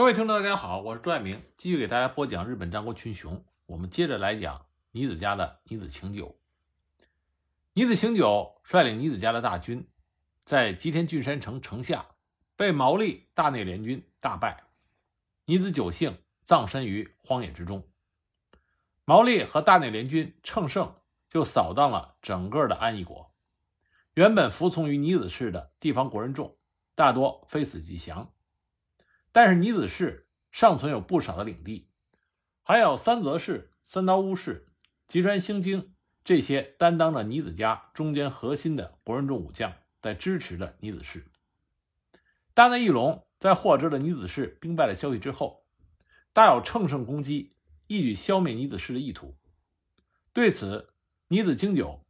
各位听众，大家好，我是朱爱明，继续给大家播讲日本战国群雄。我们接着来讲尼子家的尼子晴久。尼子晴久率领尼子家的大军，在吉田郡山城城下被毛利大内联军大败，尼子久幸葬身于荒野之中。毛利和大内联军乘胜就扫荡了整个的安艺国，原本服从于尼子氏的地方国人众，大多非死即降。但是尼子氏尚存有不少的领地，还有三泽氏、三刀屋氏、吉川兴经这些担当着尼子家中间核心的国人众武将在支持着尼子氏。大内义隆在获知了尼子氏兵败的消息之后，大有乘胜攻击、一举消灭尼子氏的意图。对此，尼子经久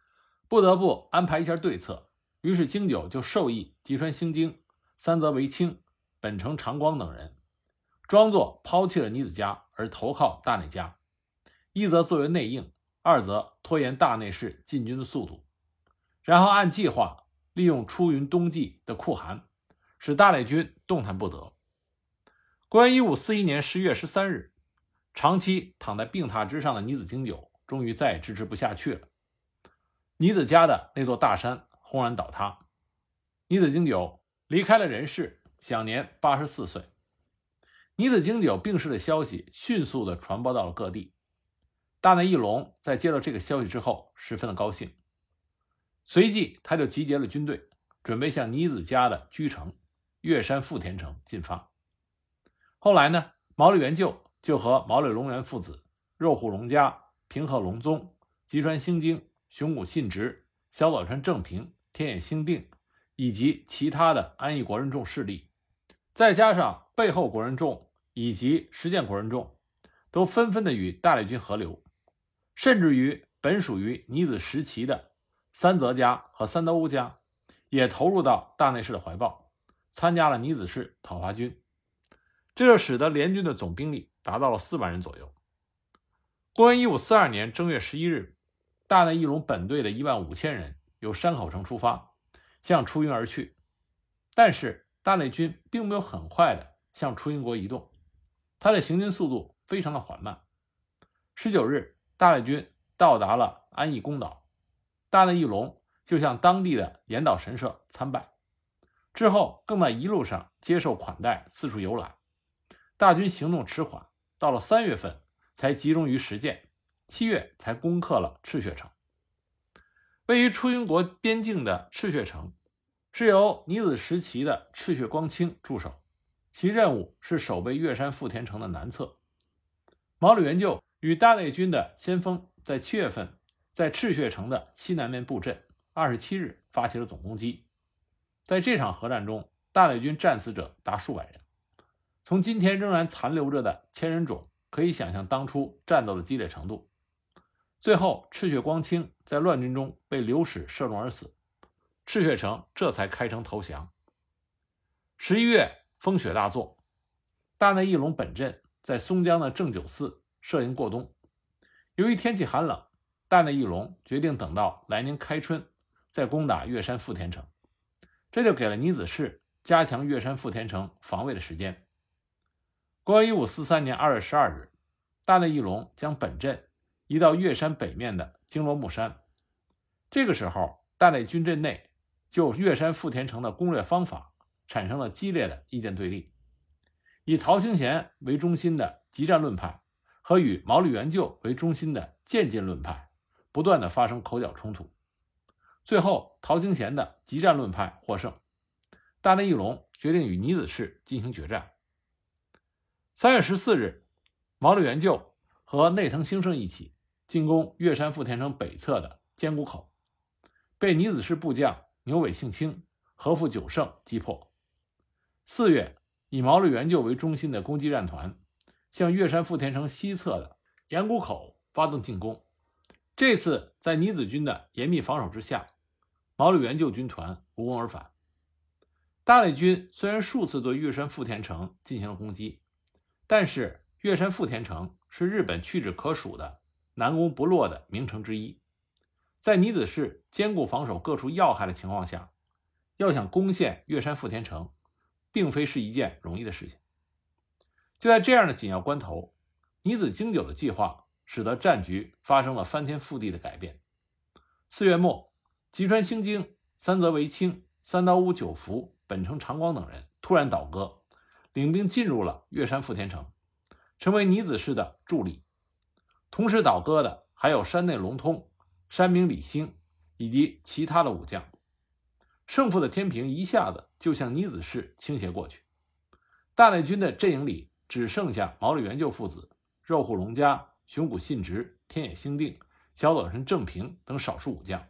不得不安排一下对策，于是经久就授意吉川兴经、三泽为清。本城长光等人装作抛弃了尼子家而投靠大内家，一则作为内应，二则拖延大内氏进军的速度，然后按计划利用出云冬季的酷寒，使大内军动弹不得。公元一五四一年十月十三日，长期躺在病榻之上的尼子经久终于再也支持不下去了，尼子家的那座大山轰然倒塌，尼子经久离开了人世。享年八十四岁。尼子经久病逝的消息迅速地传播到了各地。大内义隆在接到这个消息之后，十分的高兴，随即他就集结了军队，准备向尼子家的居城月山富田城进发。后来呢，毛利元就就和毛利隆元父子、肉户隆家、平贺隆宗、吉川兴经、熊谷信直、小早川正平、天野兴定以及其他的安艺国人众势力。再加上背后国人众以及实践国人众，都纷纷的与大内军合流，甚至于本属于尼子时期的三泽家和三德屋家，也投入到大内氏的怀抱，参加了尼子氏讨伐军。这就使得联军的总兵力达到了四万人左右。公元一五四二年正月十一日，大内义隆本队的一万五千人由山口城出发，向出云而去，但是。大内军并没有很快的向出云国移动，他的行军速度非常的缓慢。十九日，大内军到达了安艺宫岛，大内义隆就向当地的岩岛神社参拜，之后更在一路上接受款待，四处游览。大军行动迟缓，到了三月份才集中于实践，七月才攻克了赤血城。位于出云国边境的赤血城。是由尼子时期的赤血光清驻守，其任务是守备月山富田城的南侧。毛利元就与大内军的先锋在七月份在赤血城的西南面布阵，二十七日发起了总攻击。在这场核战中，大内军战死者达数百人。从今天仍然残留着的千人冢可以想象当初战斗的激烈程度。最后，赤血光清在乱军中被流矢射中而死。赤血城这才开城投降。十一月风雪大作，大内义隆本阵在松江的正九寺设营过冬。由于天气寒冷，大内义隆决定等到来年开春再攻打月山富田城，这就给了尼子氏加强月山富田城防卫的时间。公元一五四三年二月十二日，大内义隆将本阵移到月山北面的经罗木山。这个时候，大内军阵内。就月山富田城的攻略方法产生了激烈的意见对立，以陶清贤为中心的急战论派和与毛利元就为中心的渐进论派不断的发生口角冲突，最后陶清贤的急战论派获胜，大内义隆决定与尼子氏进行决战。三月十四日，毛利元就和内藤兴盛一起进攻月山富田城北侧的尖谷口，被尼子氏部将。牛尾庆清、和富久胜击破。四月，以毛利元就为中心的攻击战团向月山富田城西侧的岩谷口发动进攻。这次在尼子军的严密防守之下，毛利元就军团无功而返。大内军虽然数次对月山富田城进行了攻击，但是月山富田城是日本屈指可数的难攻不落的名城之一。在尼子氏坚固防守各处要害的情况下，要想攻陷月山富田城，并非是一件容易的事情。就在这样的紧要关头，尼子经久的计划使得战局发生了翻天覆地的改变。四月末，吉川兴经、三泽惟清、三岛屋久福、本城长光等人突然倒戈，领兵进入了月山富田城，成为尼子氏的助力。同时倒戈的还有山内隆通、山明李兴以及其他的武将。胜负的天平一下子就向尼子氏倾斜过去。大内军的阵营里只剩下毛利元就父子、肉户隆家、熊谷信直、天野兴定。小早川正平等少数武将，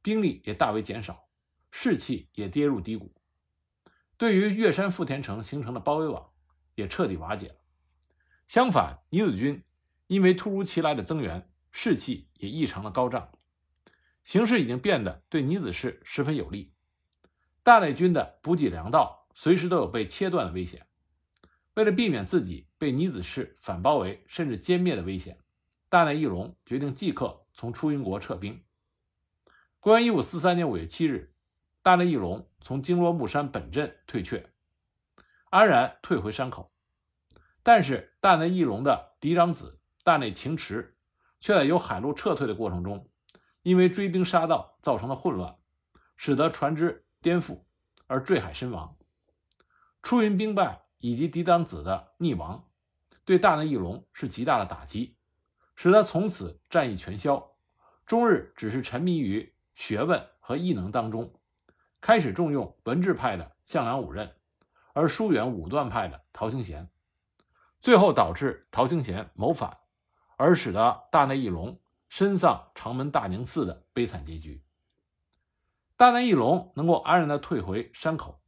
兵力也大为减少，士气也跌入低谷。对于月山富田城形成的包围网，也彻底瓦解了。相反，尼子军因为突如其来的增援，士气也异常的高涨，形势已经变得对尼子氏十分有利。大内军的补给粮道随时都有被切断的危险。为了避免自己被尼子氏反包围甚至歼灭的危险。大内义隆决定即刻从出云国撤兵。公元一五四三年五月七日，大内义隆从京罗木山本镇退却，安然退回山口。但是，大内义隆的嫡长子大内晴池却在由海路撤退的过程中，因为追兵杀到造成了混乱，使得船只颠覆而坠海身亡。出云兵败以及嫡长子的溺亡，对大内义隆是极大的打击。使他从此战意全消，终日只是沉迷于学问和艺能当中，开始重用文治派的向良武任，而疏远武断派的陶清贤，最后导致陶清贤谋反，而使得大内义隆身丧长门大宁寺的悲惨结局。大内义隆能够安然的退回山口，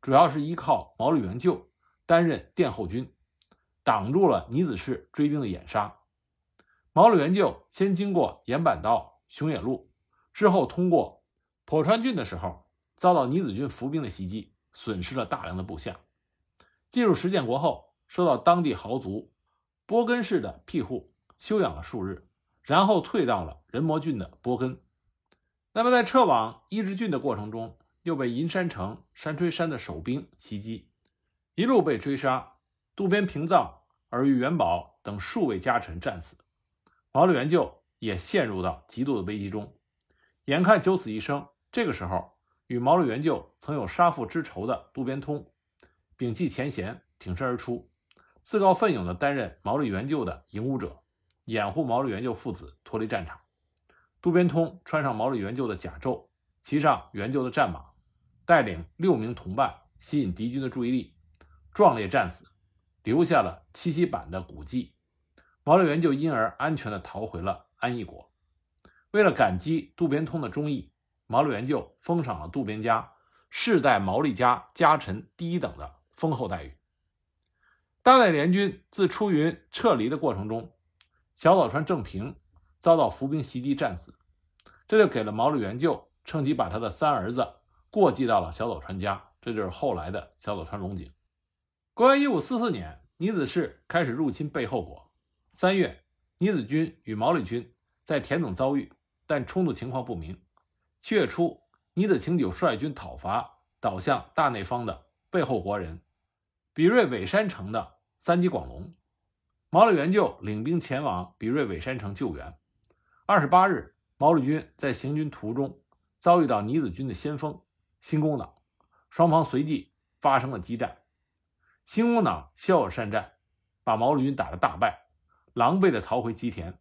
主要是依靠毛利元就担任殿后军，挡住了尼子氏追兵的掩杀。毛利元就先经过岩板道、熊野路，之后通过鄱川郡的时候，遭到尼子军伏兵的袭击，损失了大量的部下。进入石建国后，受到当地豪族波根氏的庇护，休养了数日，然后退到了仁摩郡的波根。那么在撤往伊之郡的过程中，又被银山城山吹山的守兵袭击，一路被追杀，渡边平藏、而与元宝等数位家臣战死。毛利元就也陷入到极度的危机中，眼看九死一生。这个时候，与毛利元就曾有杀父之仇的渡边通，摒弃前嫌，挺身而出，自告奋勇地担任毛利元就的营武者，掩护毛利元就父子脱离战场。渡边通穿上毛利元就的甲胄，骑上元就的战马，带领六名同伴，吸引敌军的注意力，壮烈战死，留下了七七坂的古迹。毛利元就因而安全地逃回了安艺国。为了感激渡边通的忠义，毛利元就封赏了渡边家世代毛利家家臣第一等的丰厚待遇。大内联军自出云撤离的过程中，小早川正平遭到伏兵袭击战死，这就给了毛利元就趁机把他的三儿子过继到了小早川家，这就是后来的小早川龙井。公元一五四四年，尼子氏开始入侵背后国。三月，尼子军与毛利军在田总遭遇，但冲突情况不明。七月初，尼子晴久率军讨伐倒向大内方的背后国人比瑞尾山城的三吉广隆，毛利元就领兵前往比瑞尾山城救援。二十八日，毛利军在行军途中遭遇到尼子军的先锋新宫党，双方随即发生了激战。新宫党骁勇善战，把毛利军打得大败。狼狈地逃回吉田，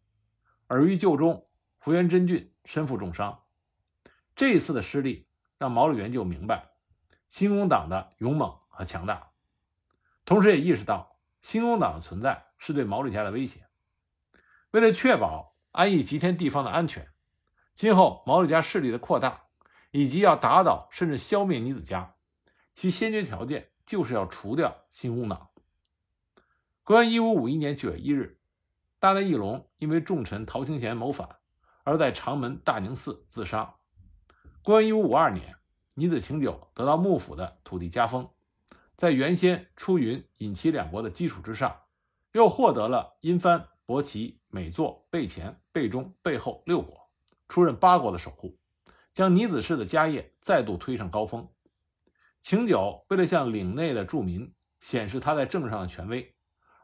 耳遇救中，福原真俊身负重伤。这一次的失利让毛利元就明白新宫党的勇猛和强大，同时也意识到新宫党的存在是对毛利家的威胁。为了确保安艺吉田地方的安全，今后毛利家势力的扩大，以及要打倒甚至消灭尼子家，其先决条件就是要除掉新宫党。公元一五五一年九月一日。大内义隆因为重臣陶清贤谋反，而在长门大宁寺自杀。公元一五五二年，尼子晴久得到幕府的土地加封，在原先出云、引齐两国的基础之上，又获得了殷藩、伯齐、美作、备前、备中、备后六国，出任八国的守护，将尼子氏的家业再度推上高峰。晴久为了向领内的住民显示他在政治上的权威。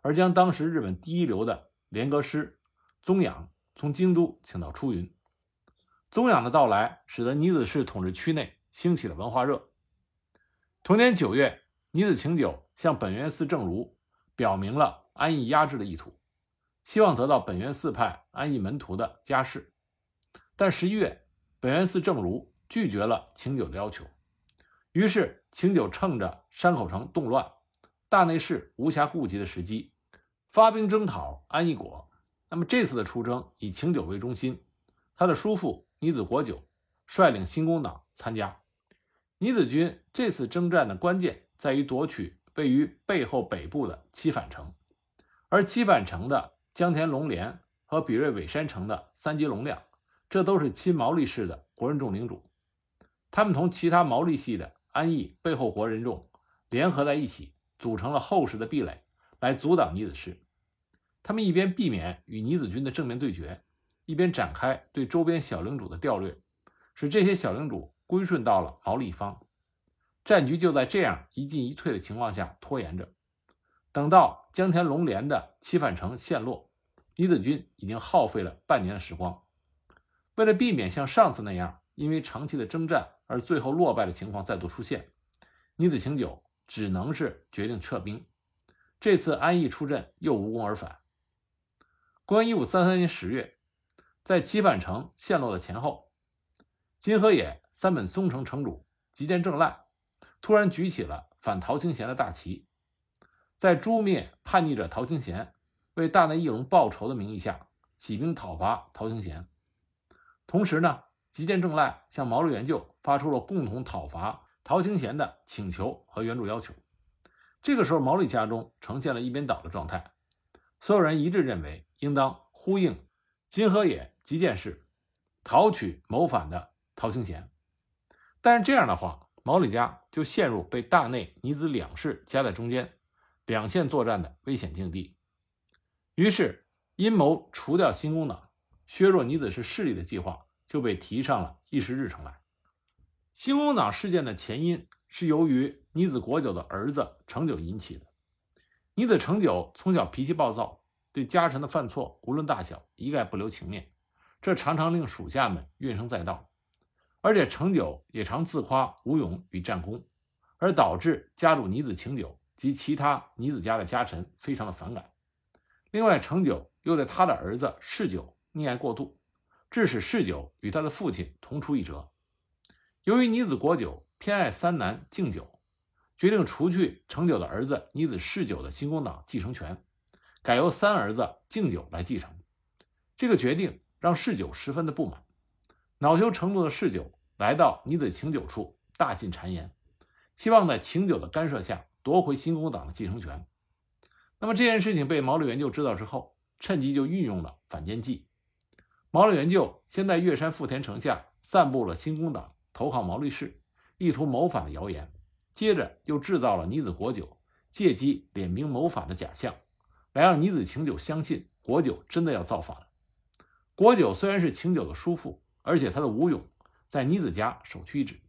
而将当时日本第一流的连阁师宗养从京都请到出云。宗养的到来，使得尼子氏统治区内兴起了文化热。同年九月，尼子晴久向本愿寺正如表明了安艺压制的意图，希望得到本愿寺派安艺门徒的加势。但十一月，本愿寺正如拒绝了晴久的要求，于是晴久趁着山口城动乱，大内侍无暇顾及的时机，发兵征讨安艺国。那么这次的出征以晴久为中心，他的叔父尼子国久率领新工党参加。尼子军这次征战的关键在于夺取位于背后北部的七反城，而七反城的江田龙连和比瑞尾山城的三吉龙亮，这都是亲毛利氏的国人众领主，他们同其他毛利系的安艺背后国人众联合在一起，组成了厚实的壁垒，来阻挡尼子氏。他们一边避免与尼子军的正面对决，一边展开对周边小领主的调略，使这些小领主。归顺到了毛利方，战局就在这样一进一退的情况下拖延着。等到江田龙连的七反城陷落，尼子军已经耗费了半年的时光。为了避免像上次那样因为长期的征战而最后落败的情况再度出现，尼子晴久只能是决定撤兵。这次安艺出阵又无功而返。公元一五三三年十月，在七反城陷落的前后，金河野。三本松城城主吉见正赖突然举起了反陶清贤的大旗，在诛灭叛逆者陶清贤、为大内义隆报仇的名义下起兵讨伐陶清贤。同时呢，吉见正赖向毛利元就发出了共同讨伐陶清贤的请求和援助要求。这个时候，毛利家中呈现了一边倒的状态，所有人一致认为应当呼应金河野吉见氏，讨取谋反的陶清贤。但是这样的话，毛利家就陷入被大内、尼子两氏夹在中间，两线作战的危险境地。于是，阴谋除掉新工党、削弱尼子氏势力的计划就被提上了议事日程来。新工党事件的前因是由于尼子国久的儿子成久引起的。尼子成久从小脾气暴躁，对家臣的犯错无论大小一概不留情面，这常常令属下们怨声载道。而且成久也常自夸武勇与战功，而导致家主尼子晴久及其他尼子家的家臣非常的反感。另外，成九又对他的儿子世久溺爱过度，致使世久与他的父亲同出一辙。由于尼子国久偏爱三男敬酒，决定除去成九的儿子尼子世久的新工党继承权，改由三儿子敬酒来继承。这个决定让世久十分的不满。恼羞成怒的世久来到尼子晴久处，大进谗言，希望在晴久的干涉下夺回新工党的继承权。那么这件事情被毛利元就知道之后，趁机就运用了反间计。毛利元就先在月山富田城下散布了新工党投靠毛利氏，意图谋反的谣言，接着又制造了尼子国久借机敛兵谋反的假象，来让尼子晴久相信国久真的要造反了。国久虽然是晴久的叔父。而且他的武勇在尼子家首屈一指，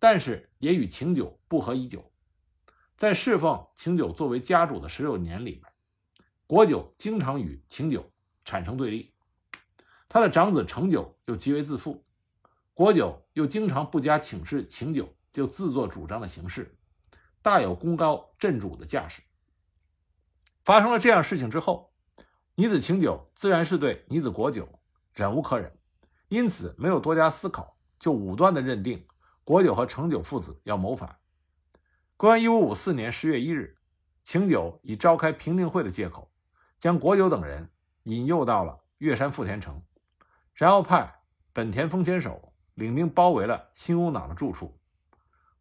但是也与晴久不和已久。在侍奉晴久作为家主的十六年里面，国久经常与晴久产生对立。他的长子成久又极为自负，国久又经常不加请示晴久就自作主张的行事，大有功高震主的架势。发生了这样事情之后，女子晴久自然是对女子国久忍无可忍。因此，没有多加思考，就武断的认定国久和成久父子要谋反。公元一五五四年十月一日，晴久以召开平定会的借口，将国久等人引诱到了月山富田城，然后派本田丰前守领兵包围了新工党的住处。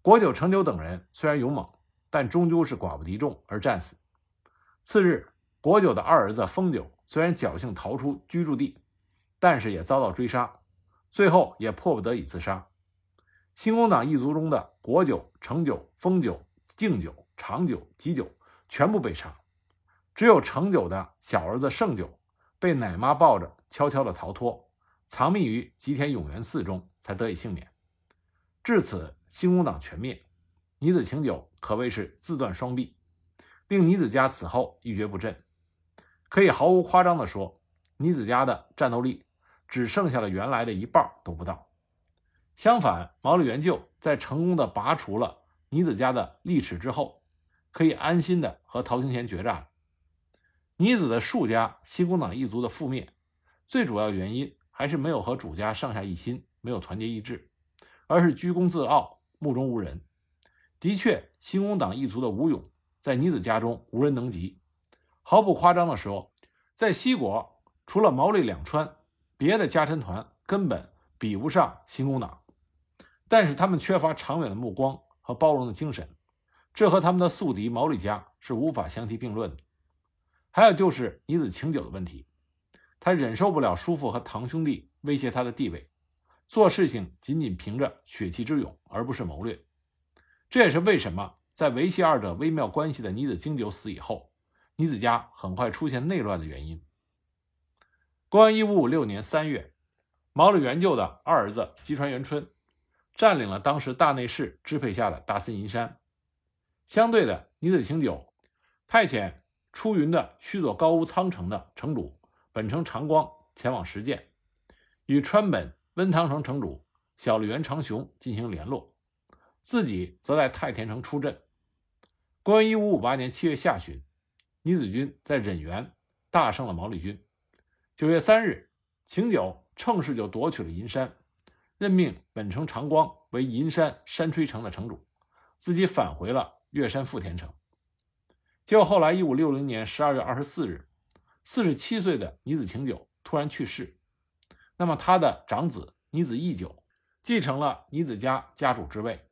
国久、成久等人虽然勇猛，但终究是寡不敌众而战死。次日，国久的二儿子丰久虽然侥幸逃出居住地。但是也遭到追杀，最后也迫不得已自杀。新工党一族中的国久、成久、丰久、敬酒、长酒、吉酒全部被杀，只有成酒的小儿子胜酒被奶妈抱着悄悄地逃脱，藏匿于吉田永元寺中，才得以幸免。至此，新工党全灭，尼子晴久可谓是自断双臂。令尼子家此后一蹶不振。可以毫无夸张地说，尼子家的战斗力只剩下了原来的一半都不到。相反，毛利元就在成功的拔除了尼子家的利齿之后，可以安心的和陶清贤决战。尼子的数家新工党一族的覆灭，最主要的原因还是没有和主家上下一心，没有团结一致，而是居功自傲，目中无人。的确，新工党一族的武勇在尼子家中无人能及。毫不夸张的说，在西国除了毛利两川，别的家臣团根本比不上新工党。但是他们缺乏长远的目光和包容的精神，这和他们的宿敌毛利家是无法相提并论的。还有就是尼子晴久的问题，他忍受不了叔父和堂兄弟威胁他的地位，做事情仅仅凭着血气之勇，而不是谋略。这也是为什么在维系二者微妙关系的尼子经久死以后。尼子家很快出现内乱的原因。公元一五五六年三月，毛利元就的二儿子吉川元春占领了当时大内侍支配下的大森银山。相对的，尼子晴久派遣出云的须佐高屋仓城的城主本城长光前往实践，与川本温汤城城主小笠原长雄进行联络，自己则在太田城出阵。公元一五五八年七月下旬。尼子军在忍原大胜了毛利军。九月三日，晴久乘势就夺取了银山，任命本城长光为银山山吹城的城主，自己返回了月山富田城。结果后来，一五六零年十二月二十四日，四十七岁的尼子晴久突然去世。那么他的长子尼子义久继承了尼子家家主之位。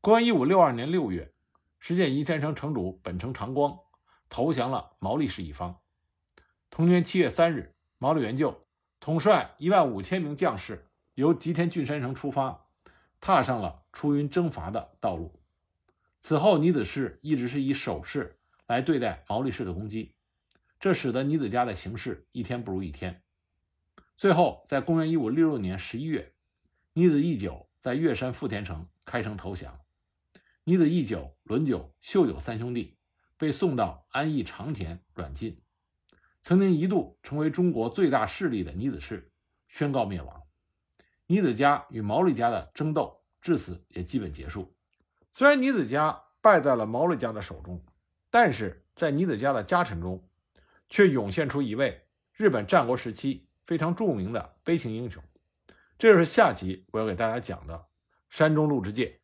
公元一五六二年六月，实现银山城城主本城长光。投降了毛利氏一方。同年七月三日，毛利元就统帅一万五千名将士，由吉田郡山城出发，踏上了出云征伐的道路。此后，尼子氏一直是以守势来对待毛利氏的攻击，这使得尼子家的形势一天不如一天。最后，在公元一五六六年十一月，尼子义久在月山富田城开城投降。尼子义久、伦久、秀久三兄弟。被送到安义长田软禁，曾经一度成为中国最大势力的尼子氏宣告灭亡，尼子家与毛利家的争斗至此也基本结束。虽然尼子家败在了毛利家的手中，但是在尼子家的家臣中，却涌现出一位日本战国时期非常著名的悲情英雄，这就是下集我要给大家讲的山中鹿之介。